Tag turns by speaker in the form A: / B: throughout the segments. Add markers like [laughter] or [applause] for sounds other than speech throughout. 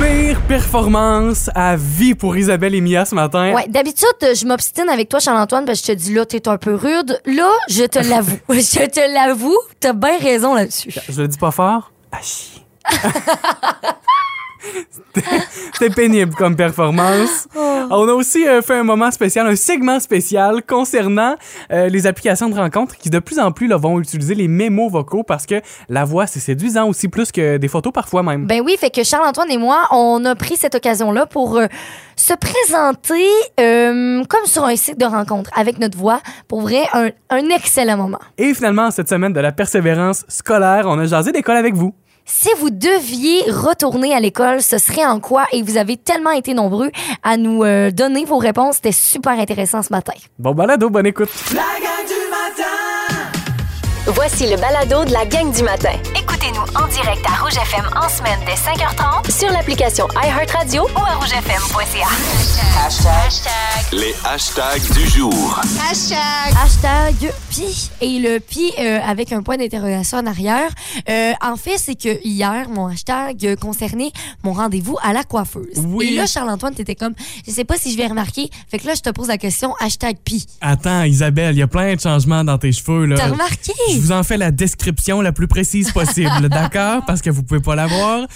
A: Pire performance à vie pour Isabelle et Mia ce matin.
B: Ouais, d'habitude, je m'obstine avec toi, Charles-Antoine, parce que je te dis là, t'es un peu rude. Là, je te l'avoue. [laughs] je te l'avoue, t'as bien raison là-dessus.
A: Je le dis pas fort. Ah, chier. [laughs] C'était- pénible comme performance. On a aussi euh, fait un moment spécial, un segment spécial concernant euh, les applications de rencontres qui de plus en plus là, vont utiliser les mémos vocaux parce que la voix c'est séduisant aussi plus que des photos parfois même.
B: Ben oui, fait que Charles-Antoine et moi, on a pris cette occasion-là pour euh, se présenter comme sur un site de rencontre avec notre voix. Pour vrai, un, un excellent moment.
A: Et finalement, cette semaine de la persévérance scolaire, on a jasé d'école avec vous.
B: Si vous deviez retourner à l'école, ce serait en quoi? Et vous avez tellement été nombreux à nous euh, donner vos réponses. C'était super intéressant ce matin.
A: Bon balado, bonne écoute.
C: Voici le balado de la gang du matin.
D: Écoutez-nous en direct à Rouge FM en semaine dès 5h30
C: Sur l'application iHeartRadio
D: ou à rougefm.ca.
E: Les hashtags du jour.
B: Hashtag pi et le pi euh, avec un point d'interrogation en arrière. Euh, en fait, c'est que hier, mon hashtag concernait mon rendez-vous à la coiffeuse.
A: Oui.
B: Et là, Charles-Antoine, t'étais comme, je sais pas si je vais remarquer. Fait que là, je te pose la question, hashtag pi.
A: Attends, Isabelle, il y a plein de changements dans tes cheveux là.
B: T'as remarqué?
A: Je vous en fais la description la plus précise possible, d'accord? Parce que vous pouvez pas la voir.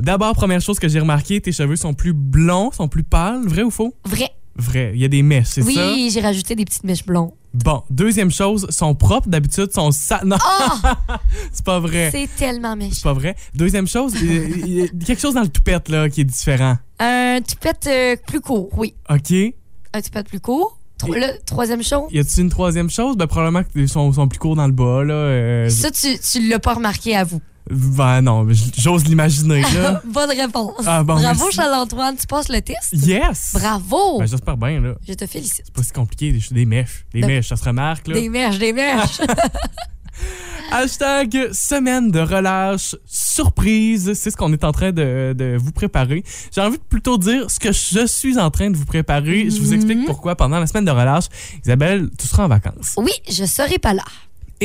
A: D'abord, première chose que j'ai remarqué, tes cheveux sont plus blonds, sont plus pâles, vrai ou faux?
B: Vrai.
A: Vrai. Il y a des mèches, c'est ça?
B: Oui, j'ai rajouté des petites mèches blondes.
A: Bon, deuxième chose, sont propres d'habitude, sont sa... Non, [laughs] c'est pas vrai.
B: C'est tellement mèche.
A: C'est pas vrai. Deuxième chose, il y a- y quelque chose dans le toupette là qui est différent.
B: Un toupette euh, plus court, oui.
A: OK? Y
B: Un toupette plus court. Tro- le troisième chose?
A: a-t-il une troisième chose? Ben probablement qu'ils sont, sont plus courts dans le bas là. euh,
B: Ça, tu, tu l'as pas remarqué à vous.
A: Ben non, j'ose l'imaginer là. [laughs]
B: Bonne réponse.
A: Ah, bon,
B: Bravo. Charles-Antoine. Tu passes le test?
A: Yes!
B: Bravo.
A: Ben, j'espère bien là.
B: Je te félicite.
A: C'est pas si compliqué, des, des mèches. Des
B: De-
A: mèches, ça se remarque, là.
B: Des mèches, des mèches. [laughs]
A: Hashtag semaine de relâche surprise. C'est ce qu'on est en train de, de vous préparer. J'ai envie de plutôt dire ce que je suis en train de vous préparer. Je vous
B: Mhm.
A: explique pourquoi. Pendant la semaine de relâche, Isabelle, tu seras en vacances.
B: oui, je serai pas là.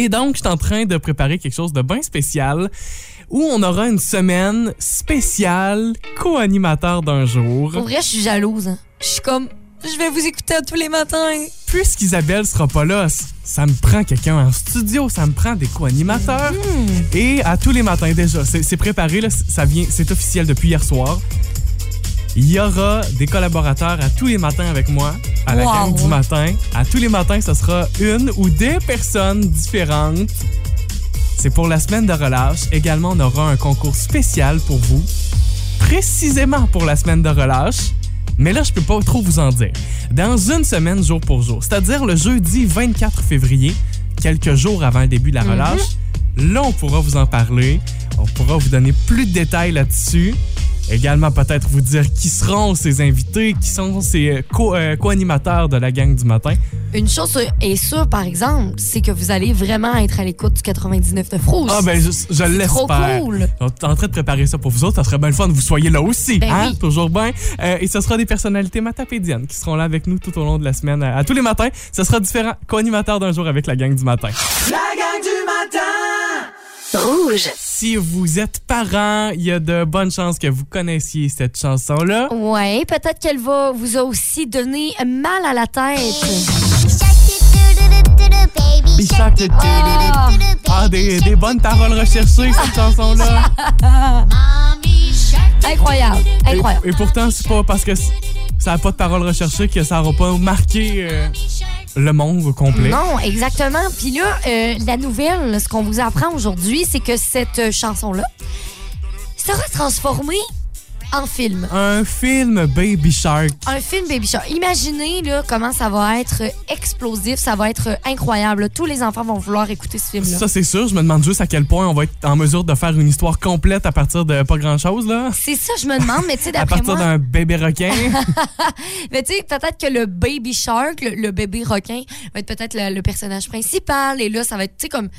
A: Et donc, je suis en train de préparer quelque chose de bien spécial où on aura une semaine spéciale co-animateur d'un jour.
B: Pour vrai, je suis jalouse. hein. Je suis comme, je vais vous écouter tous les matins.
A: Puisqu'Isabelle sera pas là, ça me prend quelqu'un en studio, ça me prend des co-animateurs. Et à tous les matins déjà, c'est préparé, là, ça vient, c'est officiel depuis hier soir. Il y aura des collaborateurs à tous les matins avec moi, à la
B: Wow.
A: gang du matin. À tous les matins, ce sera une ou des personnes différentes. C'est pour la semaine de relâche. Également, on aura un concours spécial pour vous, précisément pour la semaine de relâche. Mais là, je peux pas trop vous en dire. Dans une semaine, jour pour jour, c'est-à-dire le jeudi 24 février, quelques jours avant le début de la relâche, là, on pourra vous en parler. On pourra vous donner plus de détails là-dessus. Également, peut-être vous dire qui seront ces invités, qui sont ces euh, co- euh, co-animateurs de la gang du matin.
B: Une chose est sûre, par exemple, c'est que vous allez vraiment être à l'écoute du 99 de Frousse.
A: Ah, ben, je, je l'espère.
B: trop cool.
A: On est en train de préparer ça pour vous autres. Ça serait bien le fun que vous soyez là aussi.
B: Ben
A: hein?
B: oui.
A: Toujours bien. Euh, et ce sera des personnalités matapédiennes qui seront là avec nous tout au long de la semaine. À, à tous les matins, ce sera différent co-animateurs d'un jour avec la gang du matin.
C: Rouge.
A: Si vous êtes parent, il y a de bonnes chances que vous connaissiez cette chanson-là.
B: Ouais, peut-être qu'elle va vous a aussi donné mal à la tête. Ah.
A: Ah, des, des bonnes paroles recherchées, cette chanson-là. [laughs]
B: Incroyable,
A: Et,
B: incroyable.
A: et pourtant, c'est pas parce que ça n'a pas de paroles recherchées que ça n'aura pas marqué euh, le monde au complet.
B: Non, exactement. Puis là, euh, la nouvelle, ce qu'on vous apprend aujourd'hui, c'est que cette chanson-là sera transformée en film.
A: Un film Baby Shark.
B: Un film Baby Shark. Imaginez là, comment ça va être explosif, ça va être incroyable. Tous les enfants vont vouloir écouter ce film-là.
A: Ça, c'est sûr. Je me demande juste à quel point on va être en mesure de faire une histoire complète à partir de pas grand-chose, là.
B: C'est ça, je me demande, mais tu sais, [laughs]
A: À
B: d'après
A: partir
B: moi,
A: d'un bébé requin. [laughs]
B: mais tu sais, peut-être que le Baby Shark, le, le bébé requin, va être peut-être le, le personnage principal. Et là, ça va être, tu sais, comme.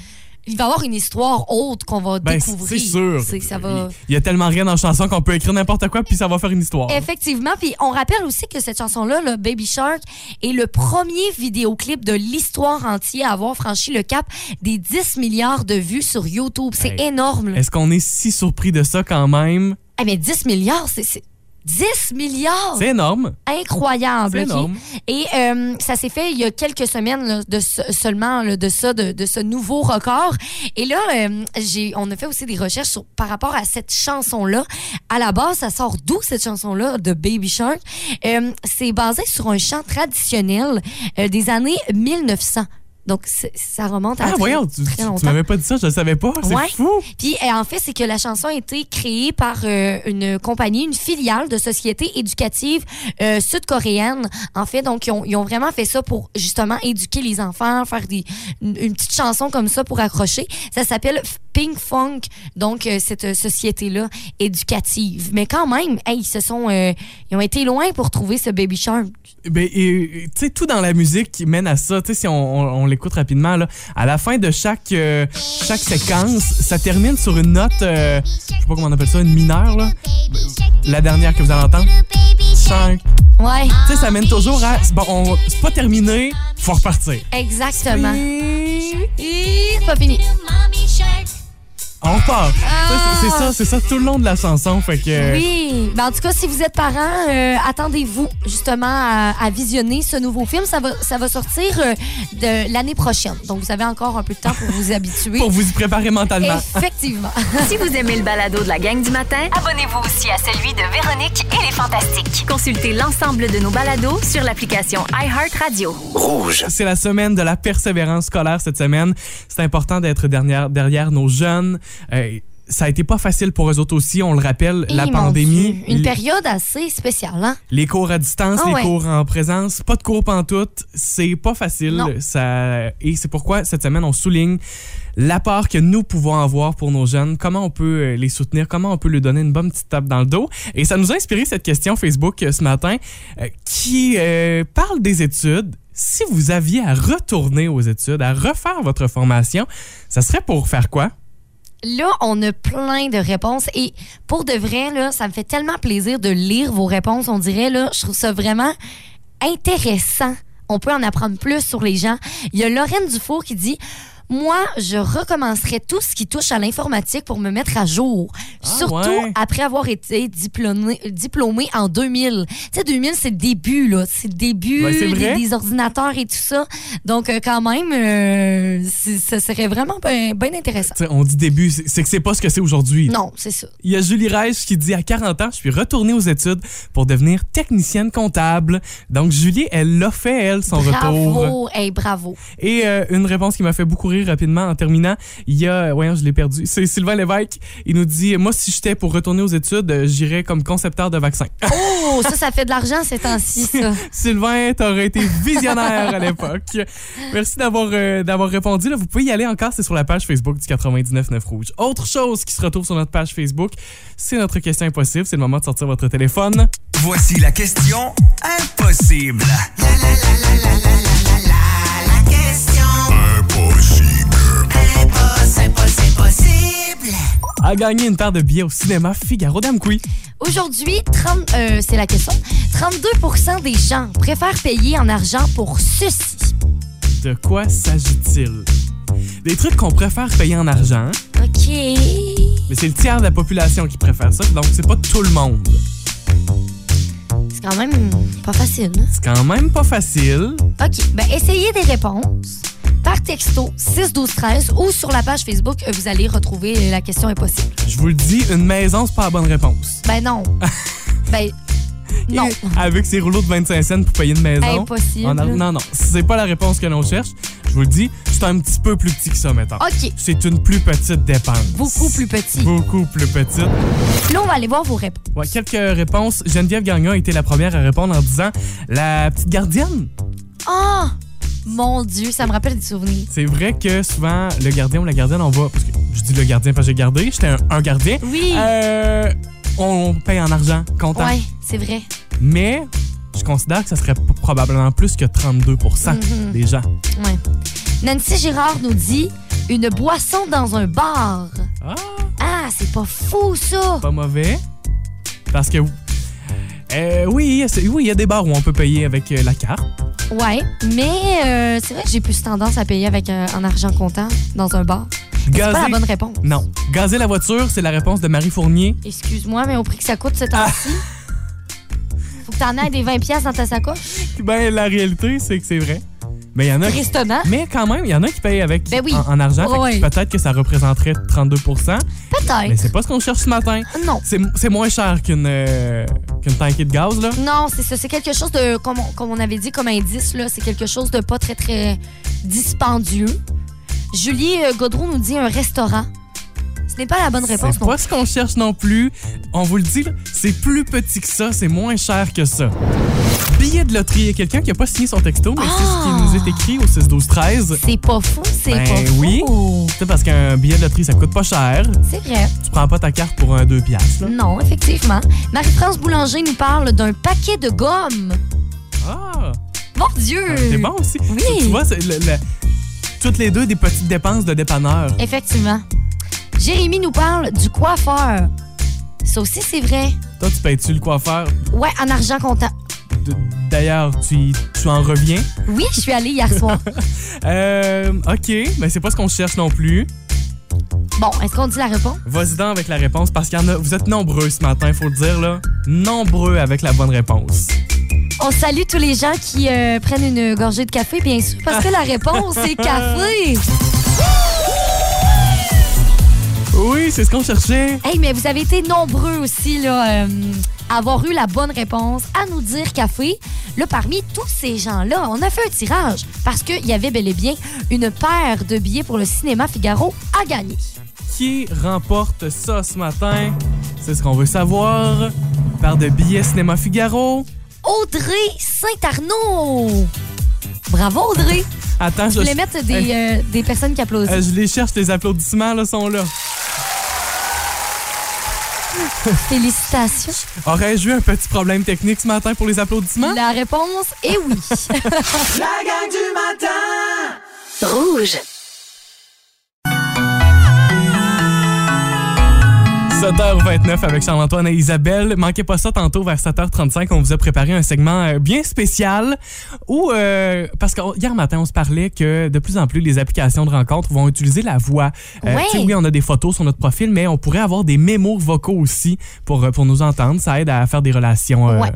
B: Il va y avoir une histoire autre qu'on va
A: ben, c'est
B: découvrir.
A: sûr.
B: C'est- Ça va.
A: Il y a tellement rien dans la chanson qu'on peut écrire n'importe quoi, puis ça va faire une histoire.
B: Effectivement, puis on rappelle aussi que cette chanson-là, le Baby Shark, est le premier vidéoclip de l'histoire entière à avoir franchi le cap des 10 milliards de vues sur YouTube. C'est
A: Hey.
B: énorme.
A: Est-ce qu'on est si surpris de ça quand même?
B: Eh mais 10 milliards, c'est 10 milliards!
A: C'est énorme.
B: incroyable.
A: C'est énorme.
B: Et euh, ça s'est fait il y a quelques semaines là, de ce- seulement là, de ça, de, de ce nouveau record. Et là, euh, j'ai, on a fait aussi des recherches sur, par rapport à cette chanson-là. À la base, ça sort d'où cette chanson-là de Baby Shark? Euh, c'est basé sur un chant traditionnel des années 1900. Donc, ça remonte à
A: Ah,
B: très,
A: voyons, tu, tu- m'avais pas dit ça, je le savais pas. C'est
B: Ouais.
A: fou.
B: Puis euh, en fait, c'est que la chanson a été créée par euh, une compagnie, une filiale de société éducative euh, sud-coréenne. En fait, donc ils ont, ils ont vraiment fait ça pour justement éduquer les enfants, faire des une, une petite chanson comme ça pour accrocher. Ça s'appelle Pink Funk, donc euh, cette société-là éducative. Mais quand même, hey, ils se sont, euh, ils ont été loin pour trouver ce Baby Shark.
A: Ben, tu sais, tout dans la musique qui mène à ça, tu sais, si on, on- on l'écoute rapidement, là, à la fin de chaque, euh, chaque séquence, ça termine sur une note, euh, je sais pas comment on appelle ça, une mineure, là. La dernière que vous allez entendre. Cinq.
B: Ouais,
A: Tu sais, ça mène toujours à, bon, on- c'est pas terminé, faut repartir.
B: exactement. C'est pas fini.
A: On sais,
B: Ah.
A: C'est ça, c'est ça tout le long de la chanson, fait que...
B: Oui, ben en tout cas, si vous êtes parent, euh, attendez-vous justement à, à visionner ce nouveau film. Ça va, ça va sortir euh, de l'année prochaine. Donc, vous avez encore un peu de temps pour vous habituer. [laughs]
A: Pour vous y préparer mentalement.
B: Effectivement. [laughs]
C: Si vous aimez le balado de la gang du matin,
D: Abonnez-vous aussi à celui de Véronique et les Fantastiques.
C: consultez l'ensemble de nos balados sur l'application iHeartRadio.
E: Rouge.
A: C'est la semaine de la persévérance scolaire cette semaine. C'est important d'être derrière, derrière nos jeunes. Euh, ça a été pas facile pour eux autres aussi, on le rappelle, la
B: Et, mon
A: pandémie.
B: Une période assez spéciale, hein?
A: Les cours à distance,
B: Ah
A: les
B: ouais.
A: cours en présence, pas de cours pantoute, c'est pas facile.
B: Non.
A: Ça, et c'est pourquoi cette semaine, on souligne l'apport que nous pouvons avoir pour nos jeunes, comment on peut euh, les soutenir, comment on peut leur donner une bonne petite tape dans le dos. Et ça nous a inspiré cette question Facebook euh, ce matin qui euh, parle des études. Si vous aviez à retourner aux études, à refaire votre formation, ça serait pour faire quoi?
B: Là, on a plein de réponses et pour de vrai, là, ça me fait tellement plaisir de lire vos réponses. On dirait, là, je trouve ça vraiment intéressant. On peut en apprendre plus sur les gens. Il y a Lorraine Dufour qui dit moi, je recommencerai tout ce qui touche à l'informatique pour me mettre à jour. Surtout
A: ouais?
B: après avoir été diplômé, diplômé en 2000. Tu sais, 2000, c'est le début, là. C'est le début
A: Ouais,
B: des, ordinateurs et tout ça. Donc, euh, quand même, euh, ça serait vraiment bien bien intéressant.
A: T'sais, on dit début, c'est que c'est pas ce que c'est aujourd'hui.
B: Non, c'est ça.
A: Il y a Julie Reich qui dit à 40 ans, je suis retournée aux études pour devenir technicienne comptable. Donc Julie, elle l'a fait elle son retour.
B: Bravo, hey, bravo.
A: Et euh, une réponse qui m'a fait beaucoup rire rapidement en terminant, il y a voyons, je l'ai perdu. C'est Sylvain Lévesque, il nous dit moi si j'étais pour retourner aux études, euh, j'irais comme concepteur de vaccins. [laughs]
B: Oh, ça, ça fait de l'argent ces temps-ci, ça. [laughs]
A: Sylvain, t'aurais été visionnaire à l'époque. Merci d'avoir euh, d'avoir répondu. Là, vous pouvez y aller encore, c'est sur la page Facebook du 99.9 Rouge. Autre chose qui se retrouve sur notre page Facebook, c'est notre question impossible. C'est le moment de sortir votre téléphone.
F: Voici la question impossible.
A: A gagné une paire de billets au cinéma Figaro Damqui.
B: Aujourd'hui, 30, euh, c'est la question. 32% des gens préfèrent payer en argent pour ceci.
A: De quoi s'agit-il? Des trucs qu'on préfère payer en argent,
B: OK.
A: mais c'est le tiers de la population qui préfère ça, donc c'est pas tout le monde.
B: C'est quand même pas facile. hein?
A: C'est quand même pas facile.
B: OK. Ben, essayez des réponses par texto 6 12 13 ou sur la page Facebook, euh, vous allez retrouver la question impossible.
A: Je vous le dis, une maison, c'est pas la bonne réponse.
B: Ben non. [laughs] ben non.
A: Avec ses rouleaux de 25 cents pour payer une maison.
B: Impossible.
A: a- non, non, c'est pas la réponse que l'on cherche. Je vous le dis, c'est un petit peu plus petit que ça, mettons.
B: OK.
A: C'est une plus petite dépense.
B: Beaucoup plus petit.
A: Beaucoup plus petite.
B: Là, on va aller voir vos réponses.
A: Ouais, quelques réponses. Geneviève Gagnon a été la première à répondre en disant la petite gardienne.
B: Ah! Mon Dieu, ça me rappelle des souvenirs.
A: C'est vrai que souvent, le gardien ou la gardienne, on va. Parce que je dis le gardien parce que j'ai gardé, j'étais un, un gardien.
B: Oui.
A: Euh, on paye en argent, comptant.
B: Ouais, c'est vrai.
A: Mais je considère que ça serait probablement plus que 32
B: Mhm.
A: des gens.
B: Ouais. Nancy Girard nous dit une boisson dans un bar.
A: Ah,
B: Ah, c'est pas fou ça.
A: pas mauvais. Parce que. euh, oui, oui, il y a des bars où on peut payer avec euh, la carte.
B: Ouais, mais euh, c'est vrai que j'ai plus tendance à payer avec euh, en argent comptant dans un bar. C'est pas la
A: Gazer-
B: bonne réponse.
A: Non. Gazer la voiture, c'est la réponse de Marie Fournier.
B: Excuse-moi, mais au prix que ça coûte ce temps-ci. t'en as des 20 pièces dans ta sacoche?
A: Ben, la réalité, c'est que c'est vrai. Mais il y en a.
B: Tristement.
A: Mais quand même, il y en a qui payent avec
B: Ben oui.
A: en, en argent. Peut-être que ça représenterait 32 mais
B: Peut-être.
A: c'est pas ce qu'on cherche ce matin.
B: Non.
A: C'est moins cher qu'une euh, qu'une tankée de gaz, là.
B: Non, c'est ça. C'est quelque chose de, comme on, comme on avait dit comme indice, là, c'est quelque chose de pas très, très dispendieux. Julie euh, Godreau nous dit un restaurant. Ce n'est pas la bonne réponse
A: C'est pas ce qu'on cherche non plus. On vous le dit, c'est plus petit que ça, c'est moins cher que ça. Billet de loterie. Il y a quelqu'un qui a pas signé son texto, mais c'est ce qui nous est écrit au 6 12 13
B: C'est pas fou, c'est
A: Ben
B: pas fou.
A: oui. C'est parce qu'un billet de loterie, ça coûte pas cher.
B: C'est vrai.
A: Tu prends pas ta carte pour un 2 piastres, là.
B: Non, effectivement. Marie-France Boulanger nous parle d'un paquet de gomme.
A: Ah!
B: Mon Dieu!
A: C'est bon aussi.
B: Oui.
A: Tu, tu vois, le- toutes les deux des petites dépenses de dépanneur.
B: Effectivement. Jérémy nous parle du coiffeur. Ça aussi, c'est vrai.
A: Toi, tu payes-tu le coiffeur?
B: Ouais, en argent comptant.
A: D'ailleurs, tu, tu en reviens?
B: Oui, je suis allée hier soir. [laughs]
A: Euh, OK, mais c'est pas ce qu'on cherche non plus.
B: Bon, est-ce qu'on dit la réponse?
A: Vas-y donc avec la réponse parce qu'il y en a. Vous êtes nombreux ce matin, faut le dire là. Nombreux avec la bonne réponse.
B: On salue tous les gens qui euh, prennent une gorgée de café, bien sûr, parce que la réponse, c'est café. [laughs]
A: Oui, c'est ce qu'on cherchait.
B: Hey, mais vous avez été nombreux aussi, là, euh, à avoir eu la bonne réponse, à nous dire café. Là, parmi tous ces gens-là, on a fait un tirage parce qu'il y avait bel et bien une paire de billets pour le cinéma Figaro à gagner.
A: Qui remporte ça ce matin? C'est ce qu'on veut savoir. Par de billets Cinéma Figaro.
B: Audrey Saint-Arnaud. Bravo, Audrey.
A: Attends,
B: Je
A: je,
B: voulais mettre des, euh, des personnes qui applaudissent.
A: euh, je les cherche, les applaudissements là, sont là.
B: Félicitations.
A: Aurais-je eu un petit problème technique ce matin pour les applaudissements?
B: La réponse est oui. [laughs]
F: La gang du matin!
D: Rouge.
A: 7h29 avec Charles-Antoine et Isabelle. Manquez pas ça tantôt vers 7h35. On vous a préparé un segment euh, bien spécial où, euh, parce que hier matin, on se parlait que de plus en plus les applications de rencontres vont utiliser la voix.
B: Ouais.
A: sais, oui, on a des photos sur notre profil, mais on pourrait avoir des mémos vocaux aussi pour, euh, pour nous entendre. Ça aide à faire des relations euh,
B: Ouais.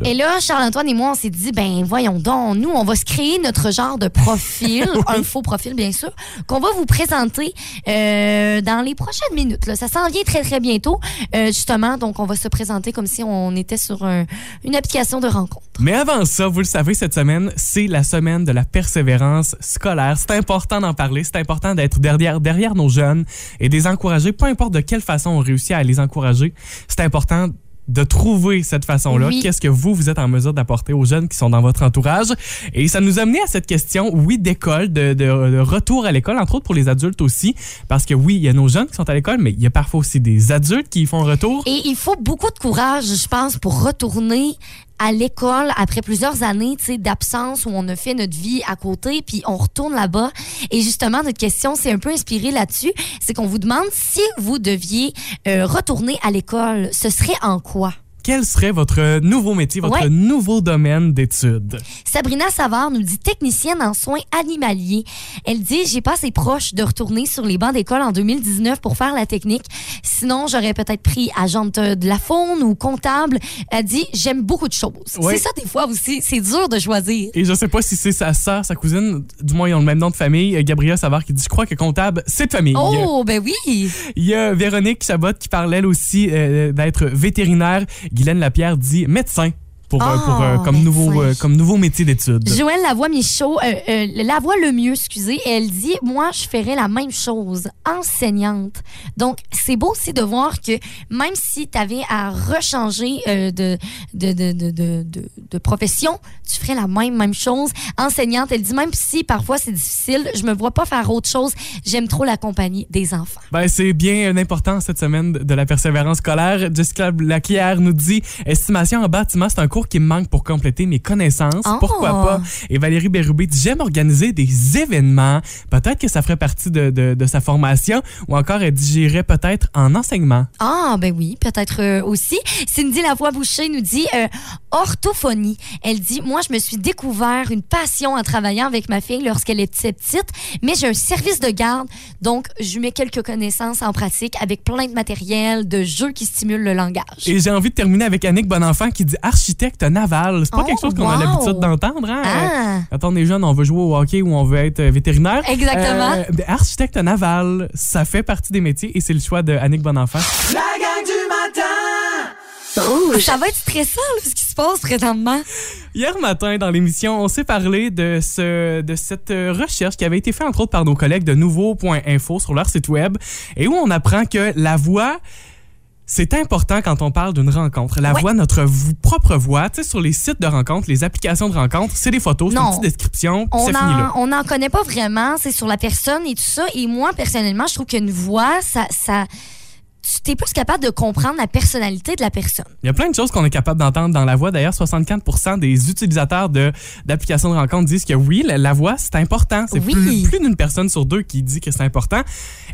A: Là.
B: Et là, Charles-Antoine et moi, on s'est dit, ben voyons donc, nous, on va se créer notre genre de profil, [laughs] un faux profil, bien sûr, qu'on va vous présenter euh, dans les prochaines minutes. Là. Ça s'en vient très, très bientôt, euh, justement. Donc, on va se présenter comme si on était sur un- une application de rencontre.
A: Mais avant ça, vous le savez, cette semaine, c'est la semaine de la persévérance scolaire. C'est important d'en parler, c'est important d'être derrière, derrière nos jeunes et de les encourager, peu importe de quelle façon on réussit à les encourager. C'est important de trouver cette façon-là.
B: Oui.
A: Qu'est-ce que vous, vous êtes en mesure d'apporter aux jeunes qui sont dans votre entourage? Et ça nous a amené à cette question, oui, d'école, de, de- de retour à l'école, entre autres pour les adultes aussi. Parce que oui, il y a nos jeunes qui sont à l'école, mais il y a parfois aussi des adultes qui y font retour.
B: Et il faut beaucoup de courage, je pense, pour retourner à l'école après plusieurs années d'absence où on a fait notre vie à côté, puis on retourne là-bas. Et justement, notre question s'est un peu inspirée là-dessus. C'est qu'on vous demande si vous deviez euh, retourner à l'école, ce serait en quoi?
A: Quel serait votre nouveau métier, votre
B: Ouais.
A: nouveau domaine d'études?
B: Sabrina Savard nous dit technicienne en soins animaliers. Elle dit j'ai pas assez proche de retourner sur les bancs d'école en 2019 pour faire la technique. Sinon, j'aurais peut-être pris agente de la faune ou comptable. Elle dit j'aime beaucoup de choses.
A: Ouais.
B: C'est ça des fois aussi, c'est dur de choisir.
A: Et je sais pas si c'est sa sœur, sa cousine, du moins ils ont le même nom de famille, Gabrielle Savard qui dit je crois que comptable c'est de famille.
B: Oh, ben oui.
A: Il y a Véronique Chabot qui parlait elle aussi euh, d'être vétérinaire. Guylaine Lapierre dit médecin pour, euh,
B: Ah,
A: pour, euh, comme, nouveau, euh, comme nouveau métier d'études.
B: Joëlle Lavoie Michaud, Lavoie le mieux, excusez, elle dit Moi, je ferais la même chose, enseignante. Donc, c'est beau aussi de voir que même si tu avais à rechanger de, de, de, de, de, de- de profession, tu ferais la même, même chose. Enseignante, elle dit Même si parfois c'est difficile, je me vois pas faire autre chose. J'aime trop la compagnie des enfants.
A: Ben, c'est bien important cette semaine de la persévérance scolaire. Jessica Laclière nous dit estimation en bâtiment, c'est un cours cours qui me manquent pour compléter mes connaissances.
B: Oh.
A: Pourquoi pas? Et Valérie Bérubé dit J'aime organiser des événements. Peut-être que ça ferait partie de, de- de sa formation ou encore elle dit J'irais peut-être en enseignement.
B: Ah, ben oui, peut-être euh, aussi. Cindy Lavoie-Boucher nous dit euh, orthophonie. Elle dit Moi, je me suis découvert une passion en travaillant avec ma fille lorsqu'elle était petite, mais j'ai un service de garde, donc je mets quelques connaissances en pratique avec plein de matériel, de jeux qui stimulent le langage.
A: Et j'ai envie de terminer avec Annick Bonenfant qui dit architecte naval. C'est pas
B: Oh,
A: quelque chose qu'on a l'habitude d'entendre. Hein?
B: Ah.
A: Quand on est jeune, on veut jouer au hockey ou on veut être euh, vétérinaire.
B: Exactement.
A: Euh, architecte naval, ça fait partie des métiers et c'est le choix de Annick Bonenfant.
F: La gang du matin
B: Ça va être stressant, là, ce qui se passe présentement.
A: Hier matin, dans l'émission, on s'est parlé de, ce, de cette euh, recherche qui avait été faite entre autres par nos collègues de Nouveau.info sur leur site web et où on apprend que la voix. C'est important quand on parle d'une rencontre. La
B: Ouais.
A: voix, notre propre voix, tu sais, sur les sites de rencontres, les applications de rencontres, c'est des photos, c'est une petite description,
B: On
A: c'est fini là.
B: on n'en connaît pas vraiment, c'est sur la personne et tout ça. Et moi, personnellement, je trouve qu'une voix, ça, ça, tu es plus capable de comprendre la personnalité de la personne.
A: Il y a plein de choses qu'on est capable d'entendre dans la voix. D'ailleurs, 64 des utilisateurs de- d'applications de, rencontres disent que oui, la, la voix, c'est important. C'est
B: Oui.
A: plus, plus d'une personne sur deux qui dit que c'est important.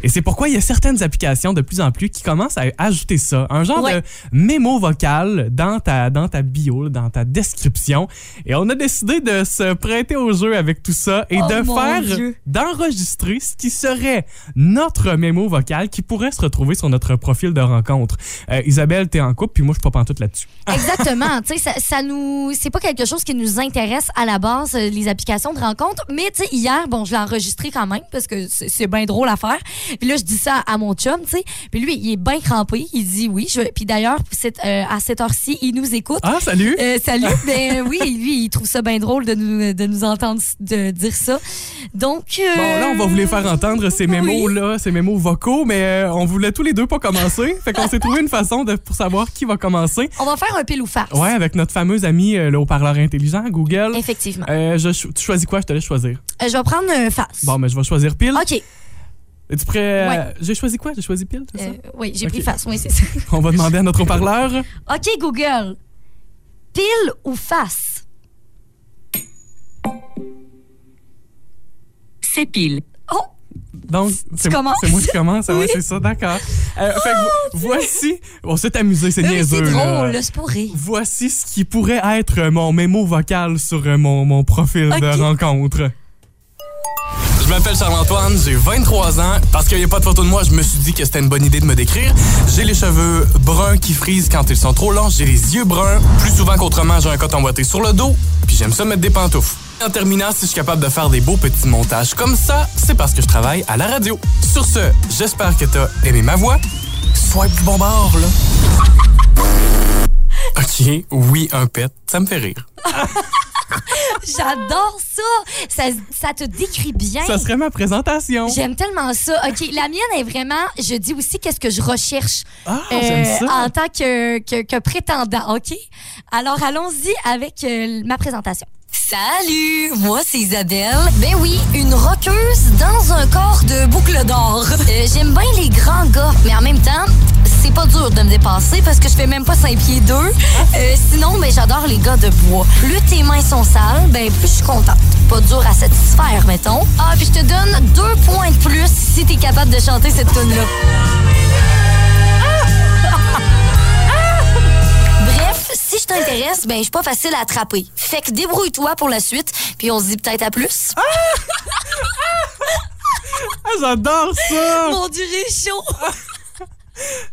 A: Et c'est pourquoi il y a certaines applications de plus en plus qui commencent à ajouter ça. Un genre
B: Ouais.
A: de mémo vocal dans ta, dans ta bio, dans ta description. Et on a décidé de se prêter au jeu avec tout ça et
B: Oh
A: de faire, d'enregistrer ce qui serait notre mémo vocal qui pourrait se retrouver sur notre profil de rencontre. Euh, Isabelle, t'es en couple, puis moi, je suis pas pantoute là-dessus.
B: Exactement. [laughs] tu sais, ça, ça nous, c'est pas quelque chose qui nous intéresse à la base, euh, les applications de rencontre. Mais tu sais, hier, bon, je l'ai enregistré quand même parce que c'est bien drôle à faire. Puis là, je dis ça à mon chum, tu sais. Puis lui, il est bien crampé. Il dit oui. Je... Puis d'ailleurs, euh, à cette heure-ci, il nous écoute.
A: Ah, salut!
B: Euh, salut. [laughs] ben oui, lui, il trouve ça bien drôle de nous, de nous entendre de dire ça. Donc.
A: Bon, là, on va vous les faire entendre, [laughs] ces mémos-là, ces mémos vocaux, mais on voulait tous les deux pas commencer. Fait qu'on s'est trouvé une façon de, pour savoir qui va commencer.
B: On va faire un pile ou face.
A: Ouais, avec notre fameux ami, euh, le haut-parleur intelligent, Google.
B: Effectivement.
A: Euh, je, cho- tu choisis quoi? Je te laisse choisir.
B: Euh, je vais prendre un face.
A: Bon, mais je vais choisir pile.
B: OK.
A: Es-tu prêt? euh,
B: Ouais.
A: J'ai choisi quoi? J'ai choisi pile, c'est
B: Euh,
A: ça?
B: oui, j'ai
A: Ok.
B: pris face. Oui, c'est ça. [laughs]
A: On va demander à notre haut-parleur. [laughs]
B: OK, Google. Pile ou face?
C: C'est pile.
B: Oh!
A: Donc, c'est moi qui commence. Ouais,
B: Oui.
A: c'est ça, d'accord. Euh, fait que vo- voici. On s'est amusé, c'est niaiseux.
B: c'est drôle, là, c'est.
A: Voici ce qui pourrait être mon mémo vocal sur euh, mon, mon profil de rencontre. Je m'appelle Charles-Antoine, j'ai 23 ans. Parce qu'il n'y a pas de photo de moi, je me suis dit que c'était une bonne idée de me décrire. J'ai les cheveux bruns qui frisent quand ils sont trop longs. J'ai les yeux bruns. Plus souvent qu'autrement, j'ai un coton boîté sur le dos. Puis j'aime ça mettre des pantoufles. En terminant, si je suis capable de faire des beaux petits montages comme ça, c'est parce que je travaille à la radio. Sur ce, j'espère que t'as aimé ma voix. Swipe du bon bord, là. [laughs] OK, oui, un pet, ça me fait rire. [laughs]
B: J'adore ça. ça. Ça te décrit bien.
A: Ça serait ma présentation.
B: J'aime tellement ça. OK, la mienne est vraiment, je dis aussi qu'est-ce que je recherche
A: Ah,
B: euh,
A: ça.
B: en tant que, que, que prétendant, OK? Alors, allons-y avec euh, ma présentation.
G: Salut, moi c'est Isabelle. Ben oui, une roqueuse dans un corps de boucle d'or. Euh, J'aime bien les grands gars, mais en même temps, c'est pas dur de me dépasser parce que je fais même pas 5 pieds 2. Euh, sinon, ben j'adore les gars de bois. Plus tes mains sont sales, ben plus je suis contente. Pas dur à satisfaire, mettons. Ah, puis je te donne deux points de plus si t'es capable de chanter cette tune là [laughs] si je t'intéresse, ben je suis pas facile à attraper. Fait que débrouille-toi pour la suite, puis on se dit peut-être à plus.
A: Ah, j'adore ça!
B: Mon Dieu, j'ai chaud. [laughs]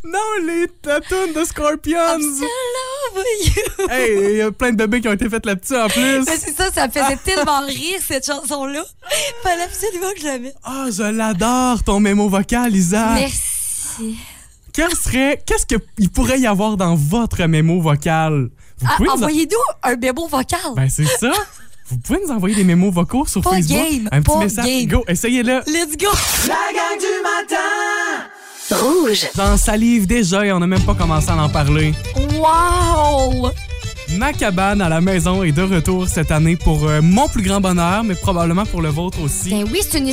A: Non, les tatounes de Scorpions!
B: love you.
A: hey, il y a plein de bébés qui ont été faits là-dessus en plus.
B: Mais c'est ça, ça me faisait tellement rire cette chanson-là. Fallait absolument que je la mette.
A: Ah, je l'adore, ton mémo vocal, Isa.
B: Merci.
A: Quel serait, qu'est-ce qu'il pourrait y avoir dans votre mémo vocal? Vous
B: Ah,
A: pouvez nous en-
B: Envoyez-nous un mémo vocal.
A: Ben, c'est ça. Vous pouvez nous envoyer des mémos vocaux sur
B: Pas
A: Facebook.
B: game,
A: un petit
B: pas
A: message.
B: game.
A: Go, essayez-le.
B: Let's go.
F: La gang du matin
C: Rouge.
A: J'en salive déjà et on n'a même pas commencé à en parler.
B: Wow.
A: Ma cabane à la maison est de retour cette année pour euh, mon plus grand bonheur, mais probablement pour le vôtre aussi.
B: Ben oui, c'est une,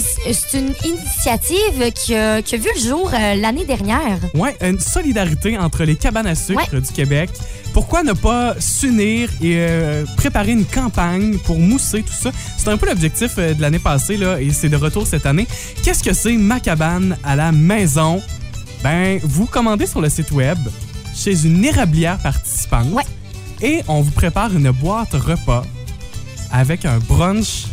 B: une initiative qui a, qui a vu le jour euh, l'année dernière.
A: Ouais, une solidarité entre les cabanes à sucre du Québec. Pourquoi ne pas s'unir et euh, préparer une campagne pour mousser tout ça? C'est un peu l'objectif de l'année passée là, et c'est de retour cette année. Qu'est-ce que c'est ma cabane à la maison? Ben, vous commandez sur le site web chez une érablière participante
B: Ouais.
A: Et on vous prépare une boîte repas avec un brunch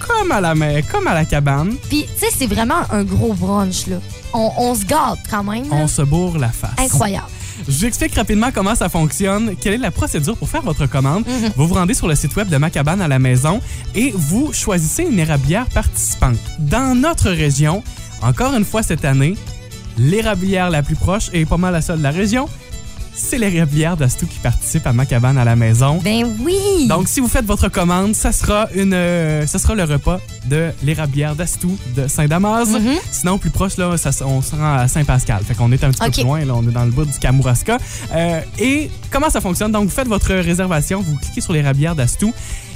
A: comme à la, ma- comme à la cabane.
B: Puis, tu sais, c'est vraiment un gros brunch, là. On, on se gâte quand même. là.
A: On se bourre la face.
B: Incroyable.
A: Je vous explique rapidement comment ça fonctionne, quelle est la procédure pour faire votre commande.
B: Mhm.
A: Vous vous rendez sur le site web de Ma Cabane à la maison et vous choisissez une érablière participante. Dans notre région, encore une fois cette année, l'érablière la plus proche et pas mal la seule de la région, c'est l'érablière d'Astou qui participe à Ma Cabane à la maison.
B: Ben oui!
A: Donc, si vous faites votre commande, ça sera, une, euh, ça sera le repas de l'érablière d'Astou de Saint-Damas.
B: Mhm.
A: Sinon, plus proche, là, ça, on se rend à Saint-Pascal. Fait qu'on est un petit peu plus loin. Là, on est dans le bout du Kamouraska. Euh, et comment ça fonctionne? Donc, vous faites votre réservation, vous cliquez sur l'érablière d'Astou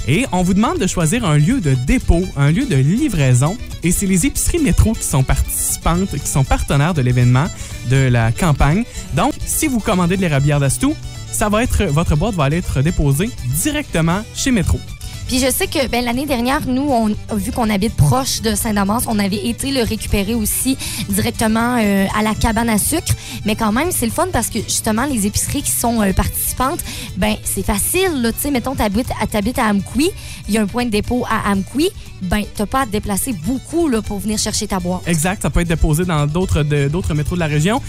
A: et on vous demande de choisir un lieu de dépôt, un lieu de livraison. Et c'est les épiceries métro qui sont participantes, qui sont partenaires de l'événement, de la campagne. Donc, si vous commandez de l'érablière d'Astou, ça va être, votre boîte va aller être déposée directement chez Métro.
B: Puis je sais que ben, l'année dernière, nous, on, vu qu'on habite proche de Saint-Damas, on avait été le récupérer aussi directement euh, à la cabane à sucre. Mais quand même, c'est le fun parce que justement, les épiceries qui sont euh, participantes, ben c'est facile. Tu sais, mettons, t'habites à, t'habites à Amqui, il y a un point de dépôt à Amqui, ben t'as pas à te déplacer beaucoup là, pour venir chercher ta boîte.
A: Exact, ça peut être déposé dans d'autres métros de la région.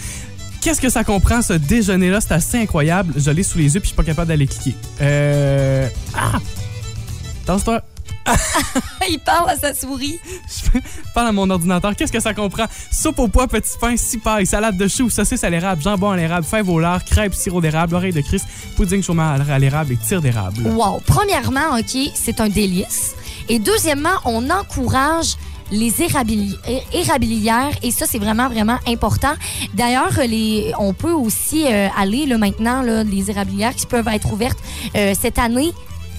A: Qu'est-ce que ça comprend, ce déjeuner-là? C'est assez incroyable. Je l'ai sous les yeux puis je suis pas capable d'aller cliquer. Euh... Ah! Danse-toi. [laughs]
B: il parle à sa souris.
A: Je parle à mon ordinateur. Qu'est-ce que ça comprend? Soupe au pois, petit pain, six pailles, salade de choux, saucisse à l'érable, jambon à l'érable, fèves au lard, crêpes, sirop d'érable, oreille de Christ, pudding chômage à l'érable et tire d'érable.
B: Wow. Premièrement, OK, c'est un délice. Et deuxièmement, on encourage les érabili- é- érablières et ça c'est vraiment vraiment important. D'ailleurs, les on peut aussi euh, aller là maintenant là, les érablières qui peuvent être ouvertes euh, cette année.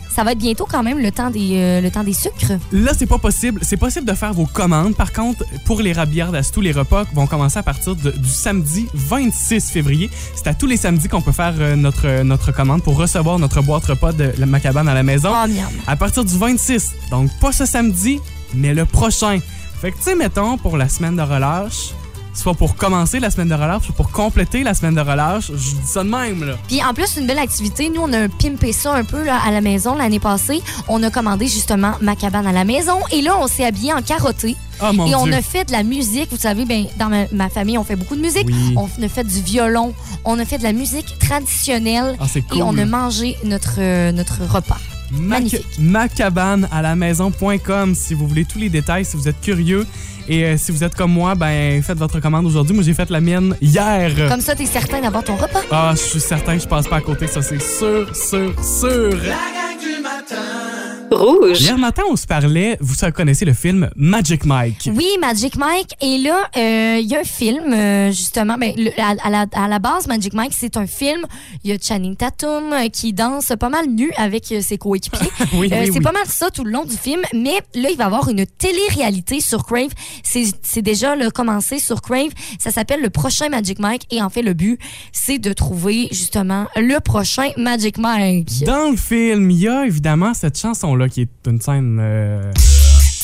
B: Ça va être bientôt quand même le temps des euh, le temps des sucres.
A: Là, c'est pas possible. C'est possible de faire vos commandes. Par contre, pour les rabières d'Astou, les repas vont commencer à partir de- du samedi 26 février. C'est à tous les samedis qu'on peut faire euh, notre, notre commande pour recevoir notre boîte repas de la macabane à la maison.
B: Oh.
A: À partir du 26. Donc, pas ce samedi, mais le prochain. Fait que, tu sais, mettons, pour la semaine de relâche, soit pour commencer la semaine de relâche, soit pour compléter la semaine de relâche, je dis ça de même, là.
B: Puis en plus, une belle activité. Nous, on a pimpé ça un peu là, à la maison l'année passée. On a commandé justement ma cabane à la maison. Et là, on s'est habillé en carotté.
A: Oh mon
B: et on a fait de la musique. Vous savez, ben, dans ma, ma famille, on fait beaucoup de musique.
A: Oui.
B: On a fait du violon. On a fait de la musique traditionnelle.
A: Ah, cool.
B: Et on a mangé notre, euh, notre repas.
A: Ma,
B: Magnifique.
A: ma cabane à la maison.com si vous voulez tous les détails, si vous êtes curieux. Et euh, si vous êtes comme moi, ben faites votre commande aujourd'hui. Moi, j'ai fait la mienne hier.
B: Comme ça, t'es certain d'avoir ton repas.
A: Ah, je suis certain que je passe pas à côté, ça c'est sûr, sûr, sûr.
F: La gang du matin.
C: Rouge.
A: Hier matin, on se parlait, vous connaissez le film Magic Mike.
B: Oui, Magic Mike. Et là, euh, il y a un film, euh, justement. Ben, le- à, à la, à la base, Magic Mike, c'est un film. Il y a Channing Tatum euh, qui danse pas mal nu avec ses coéquipiers. [laughs]
A: Oui, oui,
B: c'est
A: oui.
B: pas mal ça tout le long du film. Mais là, il va y avoir une télé-réalité sur Crave. C'est déjà là, commencé sur Crave. Ça s'appelle Le prochain Magic Mike. Et en fait, le but, c'est de trouver justement le prochain Magic Mike.
A: Dans le film, il y a évidemment cette chanson-là qui est une scène, euh,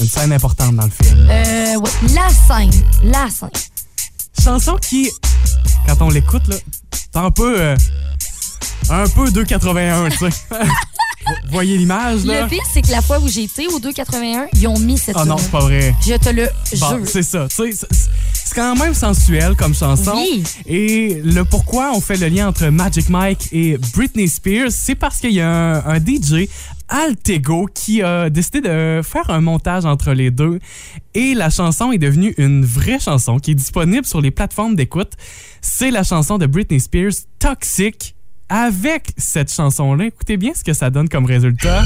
A: une scène importante dans le film.
B: Euh, ouais, la scène. La scène.
A: Chanson qui, quand on l'écoute, là, c'est un peu, euh, un peu 2,81, tu sais. [laughs] Voyez l'image, là?
B: Le pire, c'est que la fois où j'ai été au 281, ils ont mis cette
A: Oh non, c'est pas vrai.
B: Je te le
A: Bon,
B: jure.
A: c'est ça. Tu sais, c'est- c'est quand même sensuel comme chanson.
B: Oui.
A: Et le pourquoi on fait le lien entre Magic Mike et Britney Spears, c'est parce qu'il y a un, un DJ, Altego, qui a décidé de faire un montage entre les deux. Et la chanson est devenue une vraie chanson qui est disponible sur les plateformes d'écoute. C'est la chanson de Britney Spears, Toxic. Avec cette chanson-là, écoutez bien ce que ça donne comme résultat.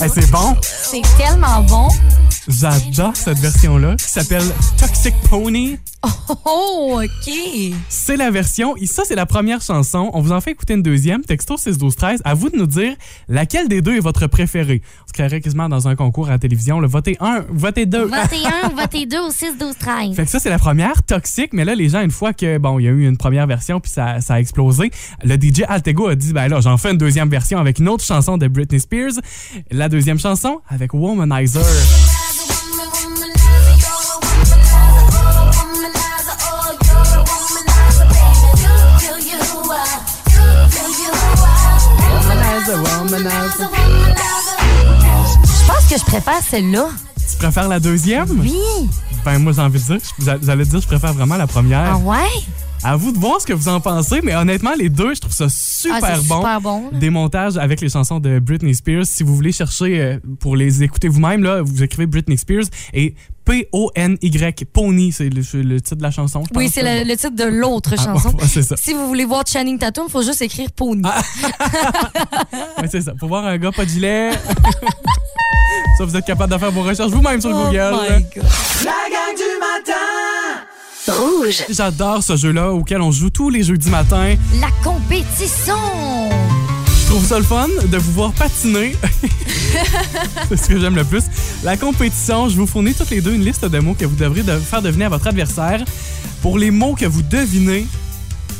A: Hey, c'est bon?
B: C'est tellement bon.
A: J'adore cette version-là qui s'appelle Toxic Pony.
B: Oh,
G: Oh, OK.
A: C'est la version. et Ça, c'est la première chanson. On vous en fait écouter une deuxième. Texto 6 12 13. À vous de nous dire laquelle des deux est votre préférée. On se créerait quasiment dans un concours à la télévision. Le votez un, votez deux.
B: Votez 1 ou [laughs] votez 2 au 6, 12, 13.
A: Fait que ça, c'est la première, toxique. Mais là, les gens, une fois que, bon, il y a eu une première version puis ça, ça a explosé, le DJ Altego a dit, ben là, j'en fais une deuxième version avec une autre chanson de Britney Spears. La deuxième chanson avec Womanizer. Womanizer.
B: Je pense que je préfère celle-là.
A: Tu préfères la deuxième?
B: Oui.
A: Ben, moi, j'ai envie de dire, vous allez- dire, je préfère vraiment la première.
B: Ah ouais?
A: À vous de voir ce que vous en pensez, mais honnêtement, les deux, je trouve ça super
B: ah, c'est
A: bon.
B: super bon.
A: Des montages avec les chansons de Britney Spears. Si vous voulez chercher euh, pour les écouter vous-même, là, vous écrivez Britney Spears et P-O-N-Y, Pony, c'est le, le titre de la chanson. je
B: Oui, c'est le, le titre de l'autre
A: Ah,
B: chanson.
A: ça.
B: Si vous voulez voir Channing Tatum, il faut juste écrire Pony. [laughs]
A: Ouais, c'est ça. Pour voir un gars pas de gilet. [laughs] ça, vous êtes capable de faire vos recherches vous-même sur
B: Oh
A: Google.
B: my God.
F: La gang du matin
D: Rouge.
A: J'adore ce jeu-là auquel on joue tous les jeudis matins.
B: La compétition!
A: Je trouve ça le fun de vous voir patiner. [laughs] C'est ce que j'aime le plus. La compétition, je vous fournis toutes les deux une liste de mots que vous devrez de- faire deviner à votre adversaire. Pour les mots que vous devinez,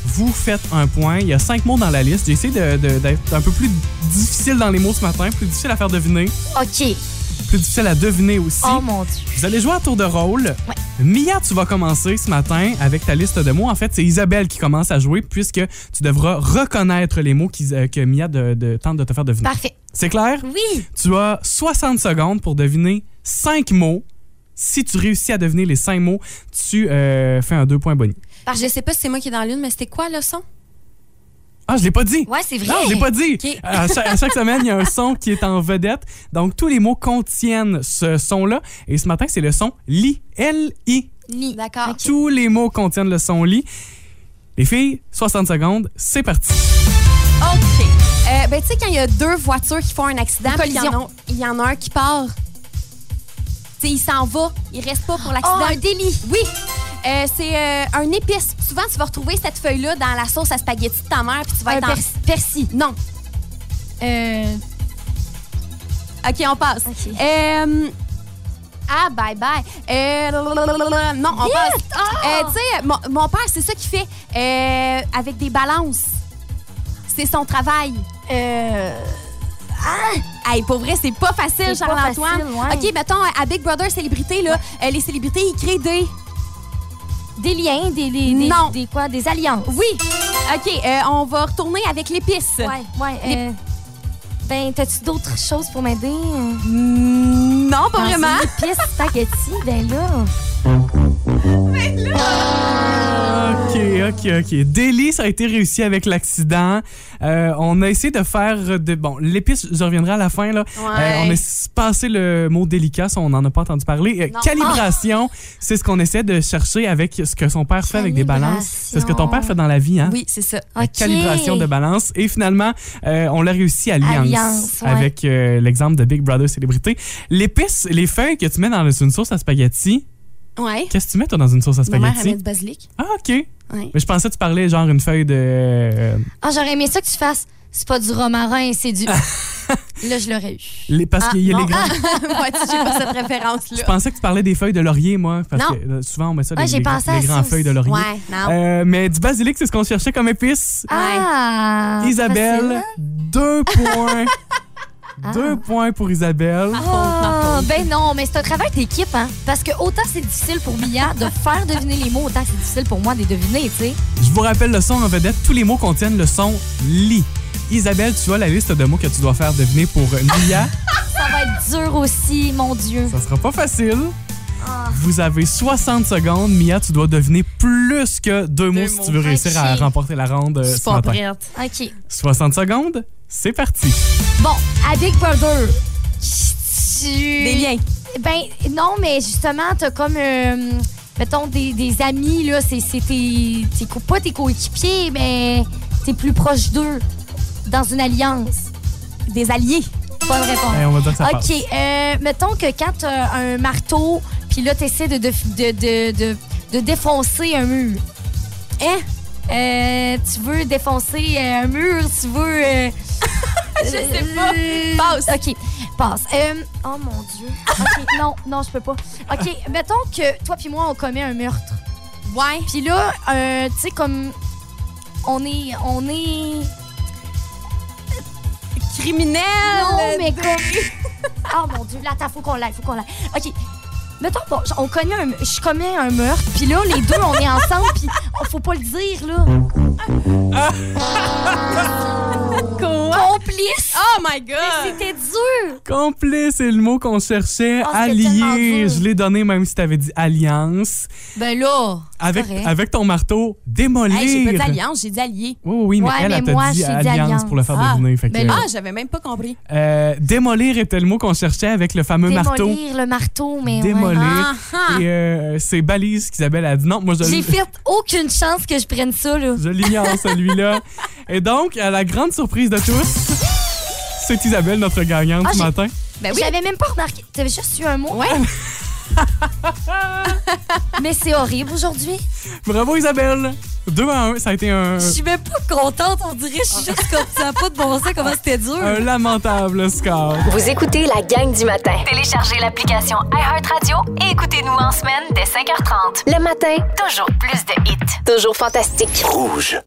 A: vous faites un point. Il y a cinq mots dans la liste. J'ai essayé d'être un peu plus difficile dans les mots ce matin, plus difficile à faire deviner,
B: OK.
A: Plus difficile à deviner aussi.
B: Oh mon Dieu.
A: Vous allez jouer à tour de rôle.
B: Ouais.
A: Mia, tu vas commencer ce matin avec ta liste de mots. En fait, c'est Isabelle qui commence à jouer puisque tu devras reconnaître les mots qui- euh, que Mia de- de- tente de te faire deviner.
B: Parfait.
A: C'est clair?
B: Oui.
A: Tu as 60 secondes pour deviner 5 mots. Si tu réussis à deviner les 5 mots, tu euh, fais un 2 points boni.
H: Je sais pas si c'est moi qui est dans l'une, mais c'était quoi le son?
A: Ah, je l'ai pas dit!
B: Ouais, c'est vrai.
A: Non, je l'ai pas dit!
H: Ok.
A: À, chaque, à chaque semaine, il y a un son qui est en vedette. Donc, tous les mots contiennent ce son-là. Et ce matin, c'est le son li. L-I.
B: Li.
H: D'accord.
A: Tous les mots contiennent le son li. Les filles, 60 secondes, c'est parti.
H: OK. Euh, ben, tu sais, quand il y a deux voitures qui font un accident, y il y, en a un qui part. Tu sais, il s'en va. Il reste pas pour l'accident.
B: Oh, un délit.
H: Oui. Euh, c'est euh, un épice. Souvent, tu vas retrouver cette feuille-là dans la sauce à spaghetti de ta mère, puis tu vas
B: Un
H: être en...
B: pers- persil.
H: Non.
B: Euh,
H: OK, on passe.
B: OK.
H: Euh, ah, bye bye. Euh, non, on passe. Euh, tu sais, mon, mon père, c'est ça qu'il fait euh, avec des balances. C'est son travail.
B: euh,
H: Hey, pour vrai, c'est pas facile, Charles-Antoine.
B: ouais.
H: OK, mettons, à Big Brother Célébrité, là, euh, les célébrités, ils créent des...
B: des liens, des, des, des,
H: Non.
B: des quoi? Des alliances.
H: Oui. OK, euh, on va retourner avec l'épice.
B: Ouais, ouais.
H: Les-
B: euh, ben, t'as-tu d'autres choses pour m'aider?
H: Mm, Non, pas
B: Dans
H: vraiment.
B: une épice spaghetti, ben là. [laughs]
A: OK, OK, OK. Délit, ça a été réussi avec l'accident. Euh, on a essayé de faire de. Bon, l'épice, je reviendrai à la fin. Là.
H: Ouais.
A: Euh, on a passé le mot délicat, ça, on n'en a pas entendu parler. Euh, calibration, [laughs] c'est ce qu'on essaie de chercher avec ce que son père fait avec des balances. C'est ce que ton père fait dans la vie, hein?
H: Oui, c'est ça.
A: La
B: OK.
A: calibration de balance. Et finalement, on l'a réussi à Alliance,
B: Alliance, ouais.
A: avec l'exemple de Big Brother Célébrité. L'épice, les feuilles que tu mets dans une sauce à spaghetti,
H: Ouais.
A: qu'est-ce que tu mets toi dans une sauce à
H: Ma mère, elle
A: spaghetti?
H: met du basilic.
A: Ah, OK.
H: Ouais.
A: Mais je pensais que tu parlais genre une feuille de. euh,
B: Ah, j'aurais aimé ça que tu fasses. C'est pas du romarin, c'est du. [laughs] là, je l'aurais eu.
A: les, parce
H: Ah,
A: qu'il y a
H: non.
A: les grands. [laughs]
H: ouais, tu sais, pas cette
A: Je
H: référence-là.
A: pensais que tu parlais des feuilles de laurier, moi. Parce
H: Non.
A: que euh, souvent, on met ça
B: Ouais,
A: les,
B: pensé
A: les grandes feuilles de laurier.
H: Ouais, non.
A: Euh, mais du basilic, c'est ce qu'on cherchait comme épice.
B: Ah!
A: Isabelle,
B: facile,
A: deux points. [laughs] Deux points pour Isabelle.
B: Ah, ben non, mais c'est un travail d'équipe, hein. Parce que autant c'est difficile pour Mia de faire deviner les mots, autant c'est difficile pour moi de les deviner, tu sais.
A: Je vous rappelle le son en vedette. Tous les mots contiennent le son li. Isabelle, tu as la liste de mots que tu dois faire deviner pour Mia. [laughs]
B: Ça va être dur aussi, mon Dieu.
A: Ça sera pas facile.
B: Ah.
A: Vous avez 60 secondes. Mia, tu dois deviner plus que deux, mots si tu veux réussir à remporter la ronde euh,
H: Je suis
A: ce
H: pas
A: matin.
H: prête.
B: OK.
A: 60 secondes, c'est parti.
B: Bon, à Big Brother. Tu...
H: Des liens.
B: Ben, non, mais justement, t'as comme, euh, mettons, des, des amis, là, c'est c'est tes, pas tes coéquipiers, mais t'es plus proche d'eux dans une alliance.
H: Des alliés.
B: Bonne réponse.
A: Eh, on va dire que ça
B: OK,
A: passe.
B: euh, mettons que quand t'as un marteau, puis là, t'essaies de, de, de, de, de de défoncer un mur.
H: Hein?
B: Euh, tu veux défoncer euh, un mur, tu veux. [laughs]
H: Je sais pas. Passe.
B: OK, passe. Euh, oh mon Dieu. OK, [laughs] non, non, je peux pas. OK, mettons que toi puis moi, on commet un meurtre.
H: Ouais.
B: Puis là, euh, tu sais, comme. On est. On est.
H: Criminel.
B: Non, mais comme. oh mon Dieu, là, faut qu'on l'aille, faut qu'on l'aille. OK. Mettons, bon, on connaît un, je commets un meurtre, puis là, les deux, on est ensemble, puis faut pas le dire, là.
H: Quoi? Oh my God.
B: C'était dur!
A: Complice, c'est le mot qu'on cherchait.
B: Oh,
A: Allié, je l'ai donné même si t'avais dit alliance.
B: Ben là,
A: Avec,
B: correct.
A: avec ton marteau, démolir.
H: Hey, j'ai pas dit alliance, j'ai dit allié.
A: Oui, oui, oui, mais
B: Ouais,
A: elle,
B: mais
A: elle t'a
B: moi,
A: dit
B: j'ai dit
A: alliance,
B: alliance.
A: pour le faire
H: Ah,
A: deviner. Fait
B: ben
A: que,
B: là-
H: Ah, j'avais même pas compris.
A: euh, démolir était le mot qu'on cherchait avec le fameux marteau.
B: démolir le marteau, mais.
A: Démolir.
H: Ah, ah.
A: Et euh, c'est balise qu'Isabelle a dit non, moi je,
B: J'ai fait aucune chance que je prenne ça, là.
A: je l'ignore celui-là. [laughs] Et donc, à la grande surprise de tous, c'est Isabelle, notre gagnante
B: Ah,
A: ce matin.
H: Ben oui.
B: J'avais même pas remarqué. T'avais juste eu un mot.
H: Ouais. [laughs]
B: Mais c'est horrible aujourd'hui.
A: Bravo Isabelle! 2 à 1, ça a été un,
B: Je suis même pas contente, on dirait. Je suis juste comme ça, pas de bon sens, comment c'était dur.
A: un lamentable score.
D: Vous écoutez la gang du matin. Téléchargez l'application iHeartRadio et écoutez-nous en semaine dès 5h30. Le matin, toujours plus de hits. Toujours fantastique.
E: Rouge.